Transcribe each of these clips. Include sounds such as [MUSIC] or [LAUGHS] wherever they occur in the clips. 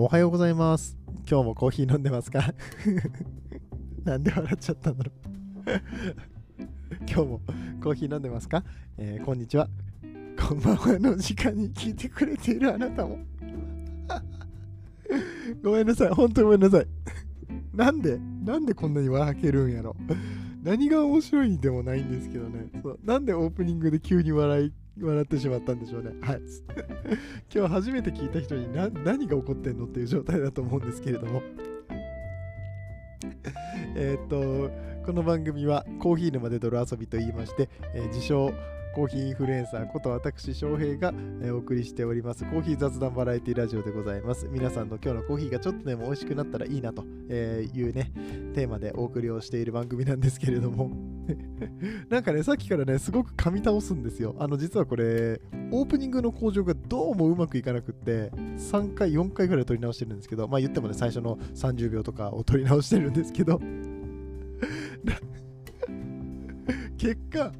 おはようございます。今日もコーヒー飲んでますか？[LAUGHS] なんで笑っちゃったんだろう [LAUGHS] 今日もコーヒー飲んでますか、えーこんにちは。こんばんはの時間に聞いてくれているあなたも。[LAUGHS] ごめんなさい。ほんとごめんなさい。なんで？なんでこんなに笑けるんやろ何が面白いんでもないんですけどね。そうなんでオープニングで急に笑い笑ってしまったんでしょうね。はい。[LAUGHS] 今日初めて聞いた人にな何が起こってんのっていう状態だと思うんですけれども。[LAUGHS] えっと、この番組はコーヒー沼で泥遊びと言いまして、えー自称コーヒーインフルエンサーこと私翔平が、お送りしておりますコーヒー雑談バラエティラジオでございます皆さんの今日のコーヒーがちょっとでも美味しくなったらいいなというねテーマでお送りをしている番組なんですけれども [LAUGHS] なんかねさっきからねすごく噛み倒すんですよ。あの実はこれオープニングの工場がどうもうまくいかなくって3回4回ぐらい撮り直してるんですけどまあ言ってもね最初の30秒とかを撮り直してるんですけど。[LAUGHS] 結果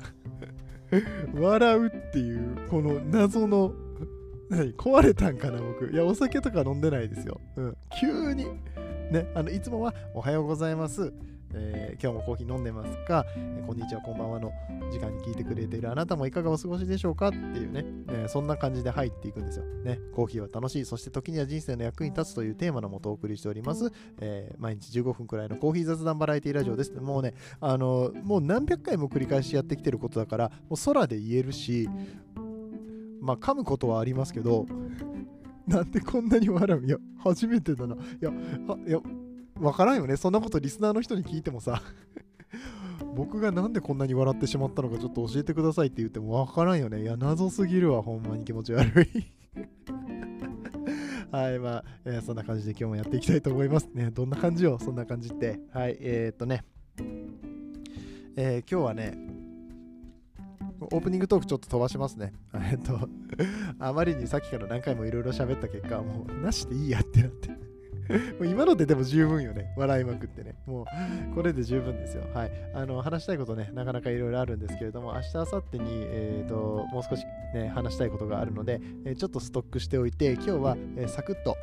笑うっていうこの謎の何壊れたんかな僕。いやお酒とか飲んでないですよ、うん、急にねあのいつもはおはようございます。えー今日もコーヒー飲んでますか、えーこんにちは、こんばんはの時間に聞いてくれているあなたもいかがお過ごしでしょうか？っていうね、えーそんな感じで入っていくんですよ。ね、コーヒーは楽しい、そして時には人生の役に立つというテーマのもとお送りしております、え毎日15分くらいのコーヒー雑談バラエティラジオです。もうね、あのもう何百回も繰り返しやってきてることだから、もう空で言えるし、まあ噛むことはありますけど、なんでこんなに笑う？いや、初めてだな。いや、いや、わからんよね。そんなことリスナーの人に聞いてもさ、[LAUGHS] 僕がなんでこんなに笑ってしまったのかちょっと教えてくださいって言ってもわからんよね。いや、謎すぎるわ、ほんまに気持ち悪い。[LAUGHS] はい、まあ、えーそんな感じで今日もやっていきたいと思いますね。どんな感じよ、そんな感じって。はい、えー、っとね、えー今日はね、オープニングトークちょっと飛ばしますね。[LAUGHS] えっと、あまりにさっきから何回もいろいろ喋った結果、もうなしでいいやってなって。もう今のででも十分よね。笑いまくってね。もうこれで十分ですよ。はい。あの、話したいことね、なかなかいろいろあるんですけれども、明日、明後日に、えー、ともう少しね、話したいことがあるので、えーちょっとストックしておいて、今日は、えーサクッと、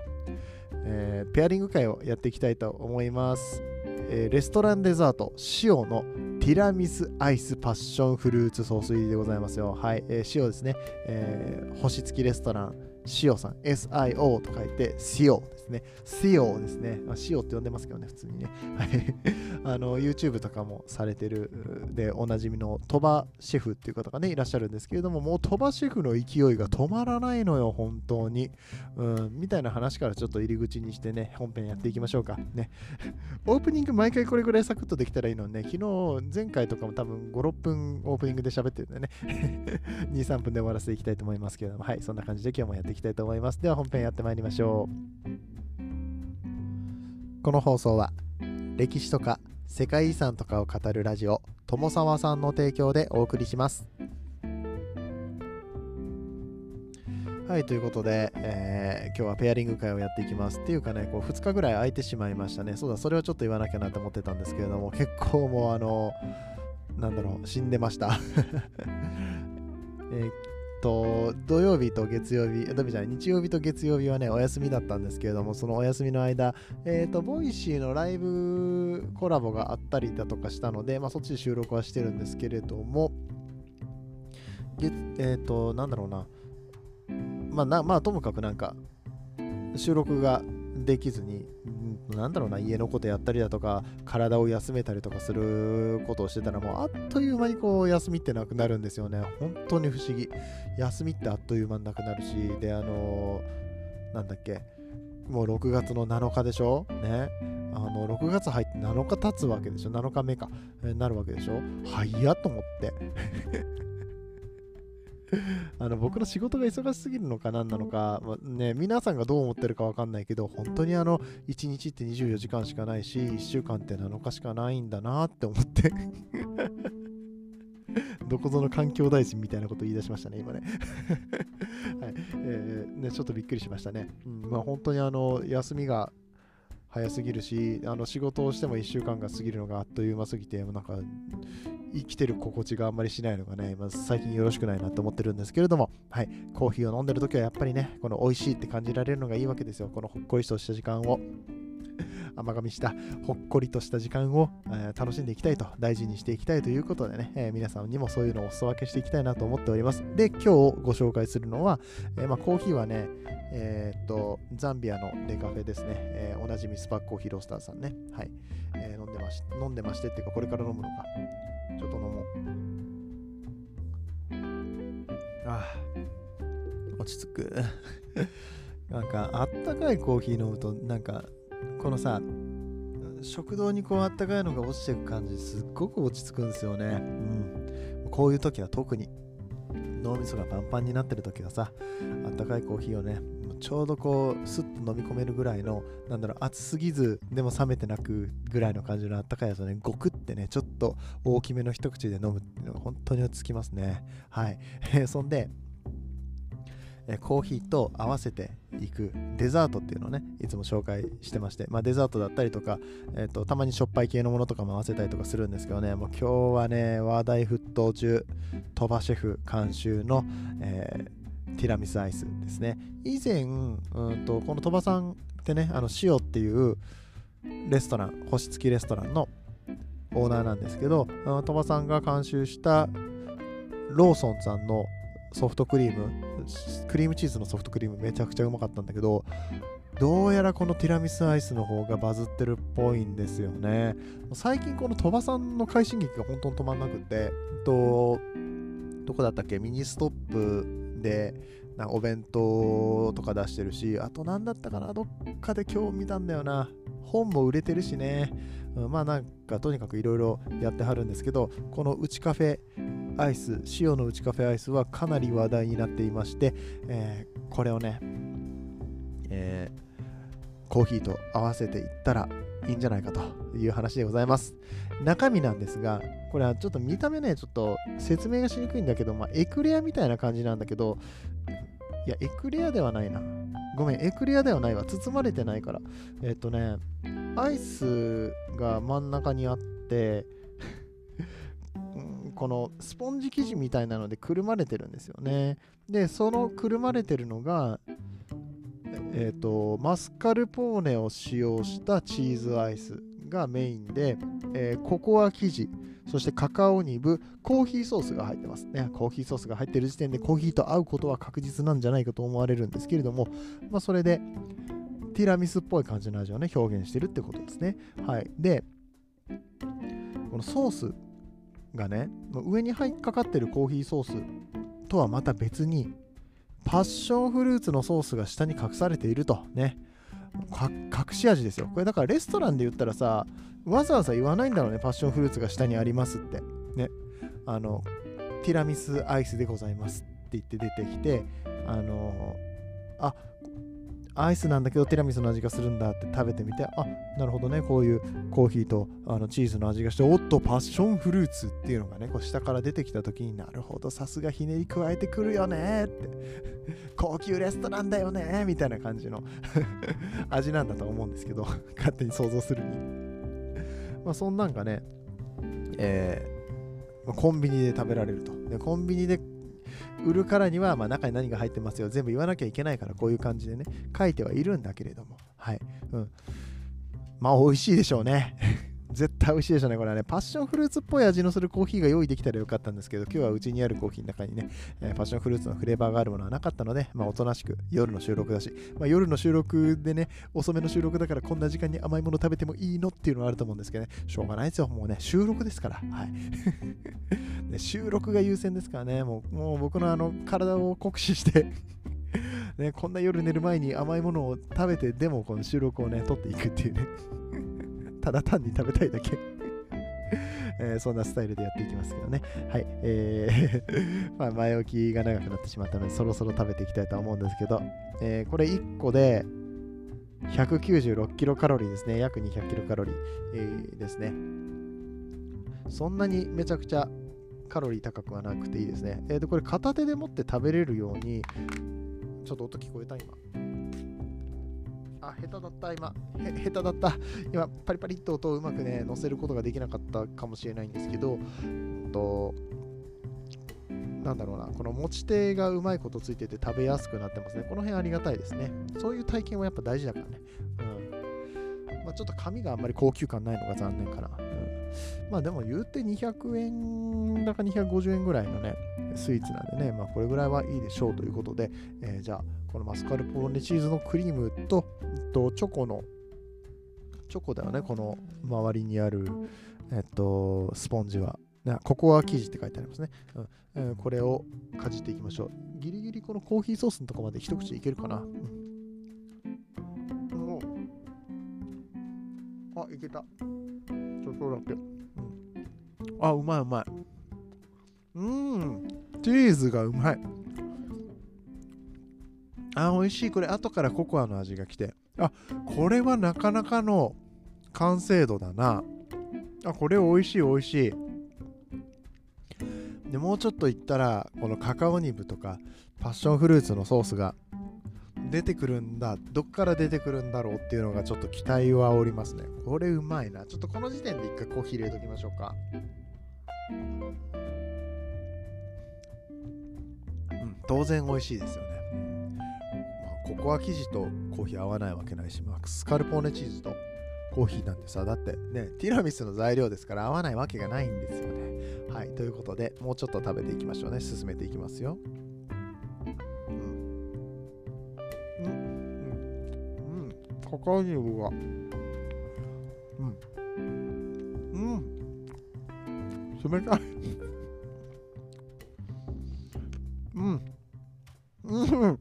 えペアリング会をやっていきたいと思います。えレストランデザート、塩のティラミスアイスパッションフルーツソース入りでございますよ。はい。え塩ですね。えー星付きレストラン、塩さん、SIO と書いて、塩ですね。塩ですね。まあ、塩って呼んでますけどね、普通にね。はい。[LAUGHS] あの、YouTube とかもされてる、で、おなじみの鳥羽シェフっていう方がね、いらっしゃるんですけれども、もう鳥羽シェフの勢いが止まらないのよ、本当に。うん、みたいな話からちょっと入り口にしてね、本編やっていきましょうか。ね。[LAUGHS] オープニング毎回これぐらいサクッとできたらいいのね、昨日、前回とかも多分5、6分オープニングで喋ってるんでね、[LAUGHS] 2、3分で終わらせていきたいと思いますけれども、はい、そんな感じで今日もやっていきたいと思います。では本編やってまいりましょう。この放送は、歴史とか世界遺産とかを語るラジオ、友沢さんの提供でお送りします。はい、ということで、えー今日はペアリング会をやっていきます。っていうかね、こう2日ぐらい空いてしまいましたね。そうだ、それをちょっと言わなきゃなと思ってたんですけれども、結構もうあの、なんだろう、死んでました。えーっと、土曜日と月曜日、土曜日じゃない、日曜日と月曜日はね、お休みだったんですけれども、そのお休みの間、えーと、 Voicy のライブコラボがあったりだとかしたので、まあ、そっちで収録はしてるんですけれども、月えーっと、なんだろうな、まあ、なまあ、ともかくなんか、収録ができずに、なんだろうな、家のことやったりだとか、体を休めたりとかすることをしてたら、もうあっという間にこう、休みってなくなるんですよね。本当に不思議。休みってあっという間になくなるし、で、あのーなんだっけ、もう6月の7日でしょ？ね。あの、6月入って7日経つわけでしょ ?7 日目か。なるわけでしょ？早っと思って。[LAUGHS] あの僕の仕事が忙しすぎるのか何なのか、まあね、皆さんがどう思ってるか分かんないけど本当にあの1日って24時間しかないし1週間って7日しかないんだなって思って。[LAUGHS] どこぞの環境大臣みたいなこと言い出しましたね今ね。[LAUGHS] はい。えーねちょっとびっくりしましたね、うんまあ、本当にあの休みが早すぎるしあの仕事をしても1週間が過ぎるのがあっという間すぎてなんか生きてる心地があんまりしないのがね、まあ、最近よろしくないなと思ってるんですけれども、はい、コーヒーを飲んでる時はやっぱりね、この美味しいって感じられるのがいいわけですよ。このほっこりとした時間を。[LAUGHS] 甘噛みしたほっこりとした時間を、えー、楽しんでいきたいと大事にしていきたいということでね、えー、皆さんにもそういうのをお裾分けしていきたいなと思っておりますで今日ご紹介するのは、えー、まあ、コーヒーはねえっとザンビアのデカフェですね、えおなじみスパッコーヒーロースターさんねはい、え飲んでまし飲んでましてっていうかこれから飲むのかちょっと飲もう。あ落ち着く。[LAUGHS] なんかあったかいコーヒー飲むとなんかこのさ食堂にこうあったかいのが落ちていく感じすっごく落ち着くんですよね。うん。こういう時は特に。脳みそがパンパンになってる時はさあったかいコーヒーをねちょうどこうスッ飲み込めるぐらいのなんだろう熱すぎずでも冷めてなくぐらいの感じのあったかいやつをね。ゴクってねちょっと大きめの一口で飲むっていうのが本当に落ち着きますね。はい。[LAUGHS] そんでコーヒーと合わせていくデザートっていうのをねいつも紹介してまして、まあ、デザートだったりとか、えーと、たまにしょっぱい系のものとかも合わせたりとかするんですけどね。もう今日はね話題沸騰中。鳥羽シェフ監修の、えー、ティラミスアイスですね。以前うんとこの鳥羽さんってねあの塩っていうレストラン星付きレストランのオーナーなんですけど鳥羽さんが監修したローソンさんのソフトクリームクリームチーズのソフトクリームめちゃくちゃうまかったんだけどどうやらこのティラミスアイスの方がバズってるっぽいんですよね。最近この鳥羽さんの快進撃が本当に止まんなくてとどこだったっけ？ミニストップでなお弁当とか出してるしあと何だったかなどっかで今日見たんだよな。本も売れてるしね、うん、まあなんかとにかくいろいろやってはるんですけどこのうちカフェアイス sioのうちカフェアイスはかなり話題になっていまして、えー、これをね、えー、コーヒーと合わせていったらいいんじゃないかという話でございます。中身なんですがこれはちょっと見た目ねちょっと説明がしにくいんだけど、まあ、エクレアみたいな感じなんだけどいやエクレアではないな。ごめんエクレアではないわ。包まれてないから。えっとねアイスが真ん中にあって [LAUGHS] このスポンジ生地みたいなのでくるまれてるんですよね。で、そのくるまれてるのが、えっ、ー、と、マスカルポーネを使用したチーズアイスがメインで、えー、ココア生地、そしてカカオニブ、コーヒーソースが入ってますね。コーヒーソースが入ってる時点でコーヒーと合うことは確実なんじゃないかと思われるんですけれども、まあ、それでティラミスっぽい感じの味をね、表現してるってことですね。はい。で、このソースがね上に入っかかってるコーヒーソースとはまた別にパッションフルーツのソースが下に隠されていると。ね。隠し味ですよ。これだからレストランで言ったらさわざわざ言わないんだろうね。パッションフルーツが下にありますって。ね。あのティラミスアイスでございますって言って出てきてあのあアイスなんだけどティラミスの味がするんだって食べてみてあなるほどね。こういうコーヒーとあのチーズの味がしておっとパッションフルーツっていうのがねこう下から出てきた時になるほどさすがひねり加えてくるよねって。[LAUGHS] 高級レストランだよねみたいな感じの [LAUGHS] 味なんだと思うんですけど [LAUGHS] 勝手に想像するに。まあそんなんがねえー、コンビニで食べられると。でコンビニで売るからには、まあ、中に何が入ってますよ。全部言わなきゃいけないからこういう感じでね。書いてはいるんだけれども。はい。うん。まあ美味しいでしょうね。絶対美味しいでしょうね。これはね、パッションフルーツっぽい味のするコーヒーが用意できたらよかったんですけど、今日はうちにあるコーヒーの中にね、えー、パッションフルーツのフレーバーがあるものはなかったので、まあ、おとなしく夜の収録だし、まあ、夜の収録でね、遅めの収録だからこんな時間に甘いもの食べてもいいのっていうのはあると思うんですけどね、しょうがないですよ。もうね、収録ですから。はい。[LAUGHS] ね、収録が優先ですからね、もうもう僕のあの体を酷使してね、こんな夜寝る前に甘いものを食べてでもこの収録をね、撮っていくっていうねただ単に食べたいだけ [LAUGHS] えー、そんなスタイルでやっていきますけどね。はい。えー [LAUGHS] ま前置きが長くなってしまったので、そろそろ食べていきたいと思うんですけど、えー、これ1個で196キロカロリーですね。約200キロカロリー、ですね。そんなにめちゃくちゃカロリー高くはなくていいですね。えー、で、これ片手で持って食べれるように、ちょっと音聞こえた今。あ、下手だった、今。下手だった。今、パリパリっと音をうまくね、乗せることができなかったかもしれないんですけど、と、なんだろうな、この持ち手がうまいことついてて食べやすくなってますね。この辺ありがたいですね。そういう体験はやっぱ大事だからね。うん。まあ、ちょっと紙があんまり高級感ないのが残念かな。うん、まあでも言うて200円だか250円ぐらいのね、スイーツなんでね、まあこれぐらいはいいでしょうということで、えー、じゃあ、このマスカルポーネチーズのクリームと、とチョコの、チョコだよね、この周りにある、えっと、スポンジは。ココア生地って書いてありますね。うんえー、これをかじっていきましょう。ギリギリこのコーヒーソースのとこまで一口いけるかな？うん、あ、いけた。ちょっとだけ。うん、あ、うまいうまい。うん、チーズがうまい。あ、美味しい。これ、後からココアの味が来て。あ、これはなかなかの完成度だな。あ、これ美味しい美味しい。でもうちょっといったらこのカカオニブとかパッションフルーツのソースが出てくるんだどっから出てくるんだろうっていうのがちょっと期待はおりますねこれうまいなちょっとこの時点で一回コーヒー入れときましょうかうん当然美味しいですよね、ココア生地とコーヒー合わないわけないしマスカルポーネチーズとコーヒーなんてさだってねティラミスの材料ですから合わないわけがないんですよね。はい、ということで、もうちょっと食べていきましょうね。進めていきますよ。うん。うん。うん。カカオニブが。うん。うん。冷たい。うん。うん。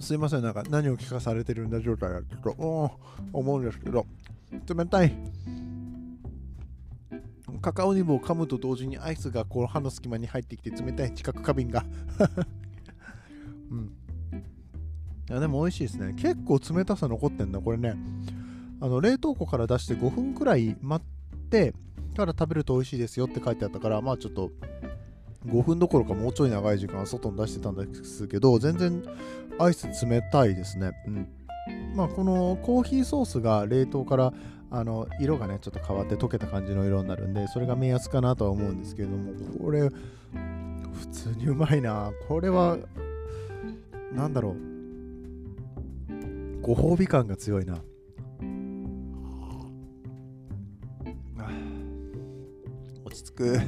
すいません、なん。か何を聞かされてるん。だ状態だと思うん。ですけど、冷たい。カカオニブを噛むと同時にアイスがこう歯の隙間に入ってきて冷たい知覚過敏がうん。いやでも美味しいですね結構冷たさ残ってん。だこれねあの冷凍庫から出して5分くらい待ってから食べると美味しいですよって書いてあったからまあちょっと5分どころかもうちょい長い時間外に出してたんですけど全然アイス冷たいですね。うん。まあこのコーヒーソースが冷凍からあの色がねちょっと変わって溶けた感じの色になるんでそれが目安かなとは思うんですけれどもこれ普通にうまいな。これはなんだろう。ご褒美感が強いな。落ち着く。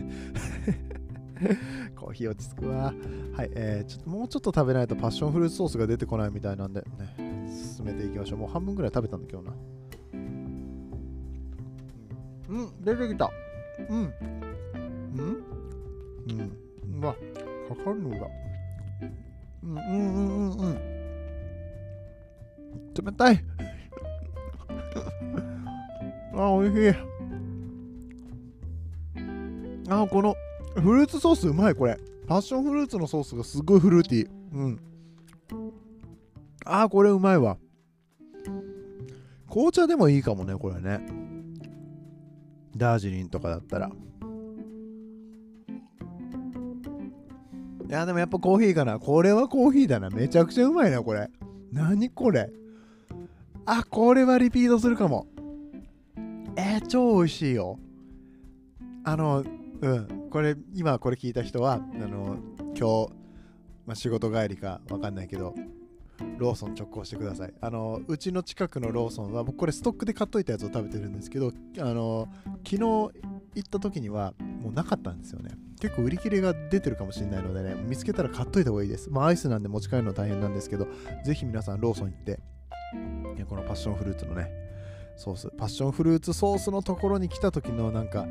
[LAUGHS] コーヒー落ち着くわ。はい、えー、ちょっともうちょっと食べないとパッションフルーツソースが出てこないみたいなんでね進めていきましょう。もう半分ぐらい食べたんだ今日な。うん。出てきた。うん。うん。うん。うわ。かかるのが。うん。うん。うん。うん。うん。冷たい。[LAUGHS] あおいしい。あこのフルーツソースうまいこれパッションフルーツのソースがすごいフルーティーうんああこれうまいわ紅茶でもいいかもねこれねダージリンとかだったら。いや、でもやっぱコーヒーかな。これはコーヒーだな。めちゃくちゃうまいな、これ。何これ。あ、これはリピートするかも。えー、超美味しいよ。あの、うん。これ、今これ聞いた人は、あの、今日、まあ、仕事帰りかわかんないけど、ローソン直行してください。あの、うちの近くのローソンは、僕これストックで買っといたやつを食べてるんですけど、あの、昨日行った時にはもうなかったんですよね。結構売り切れが出てるかもしれないのでね、見つけたら買っといた方がいいです。まあアイスなんで持ち帰るの大変なんですけど、ぜひ皆さんローソン行って、このパッションフルーツのね、ソース、パッションフルーツソースのところに来た時のなんか、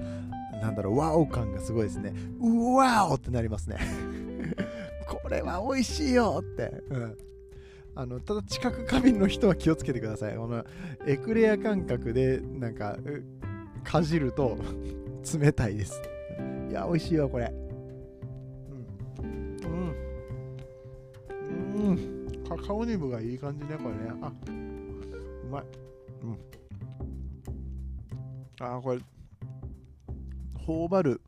なんだろう、ワオ感がすごいですね。うわおってなりますね。[LAUGHS] これは美味しいよって。うんあのただ知覚過敏の人は気をつけてください。このエクレア感覚でなんかかじると冷たいです。いや、美味しいわ、これ。うん。うん。うん。カカオニブがいい感じね、これね。あ、うまい。うん。ああ、これ、頬張る。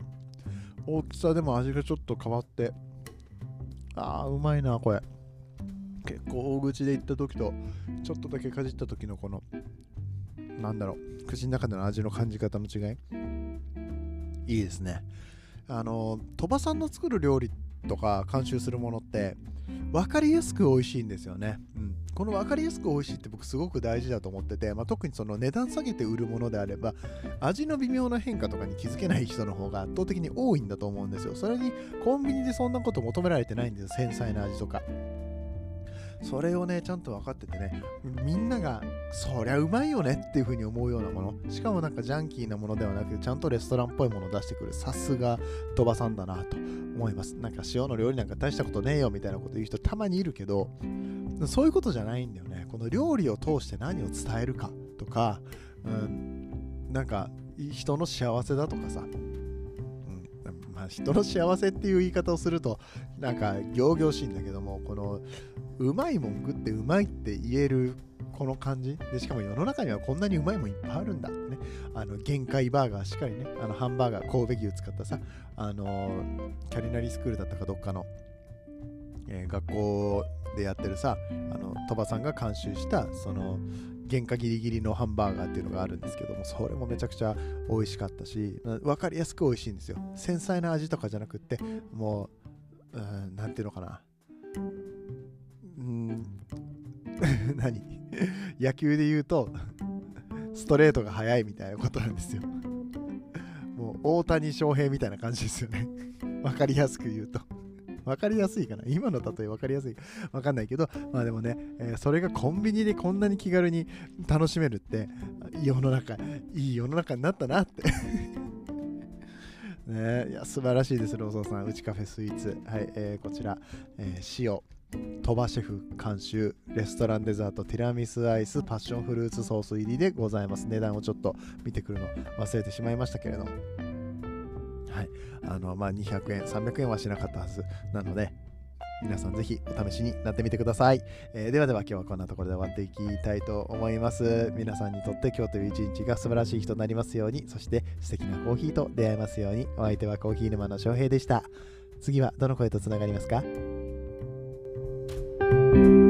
大きさでも味がちょっと変わって。ああ、うまいな、これ。結構大口で行った時とちょっとだけかじった時のこのなんだろう口の中での味の感じ方の違い。いいですね。あの鳥羽さんの作る料理とか監修するものって分かりやすく美味しいんですよね、この分かりやすく美味しいって僕すごく大事だと思ってて、まあ、特にその値段下げて売るものであれば味の微妙な変化とかに気づけない人の方が圧倒的に多いんだと思うんですよ。それにコンビニでそんなこと求められてないんですよ。繊細な味とか。それをねちゃんと分かっててねみんながそりゃうまいよねっていう風に思うようなもの。しかもなんかジャンキーなものではなくてちゃんとレストランっぽいものを出してくるさすが鳥羽さんだなと思います。なんか塩の料理なんか大したことねえよみたいなこと言う人たまにいるけどそういうことじゃないんだよね。この料理を通して何を伝えるかとか、うん、なんか人の幸せだとかさ、人の幸せっていう言い方をするとなんか仰々しいんだけどもこのうまいもん食ってうまいって言えるこの感じ？でしかも世の中にはこんなにうまいもんいっぱいあるんだってね。あの限界バーガーしっかりね。あのハンバーガー神戸牛使ったさあのキャリナリースクールだったかどっかの、えー、学校でやってるさあの鳥羽さんが監修したその原価ギリギリのハンバーガーっていうのがあるんですけどもそれもめちゃくちゃ美味しかったし分かりやすく美味しいんですよ。繊細な味とかじゃなくってもう何ていうのかな。[LAUGHS] 何？野球で言うとストレートが速いみたいなことなんですよ。もう大谷翔平みたいな感じですよね。分かりやすく言うと。分かりやすいかな？今の例え分かりやすい分かんないけど。まあでもね、えー、それがコンビニでこんなに気軽に楽しめるって世の中いい世の中になったなって。[LAUGHS] ねいや素晴らしいですローソンさん。うちカフェスイーツ。はい、えー、こちら、えー、塩。鳥羽シェフ監修レストランデザートティラミスアイスパッションフルーツソース入りでございます。値段をちょっと見てくるの忘れてしまいましたけれども。はい。あのまあ200円300円はしなかったはずなので皆さんぜひお試しになってみてください、えー、ではでは今日はこんなところで終わっていきたいと思います。皆さんにとって今日という一日が素晴らしい日となりますようにそして素敵なコーヒーと出会えますように。お相手はコーヒー沼の翔平でした。次はどの声とつながりますか？Thank you.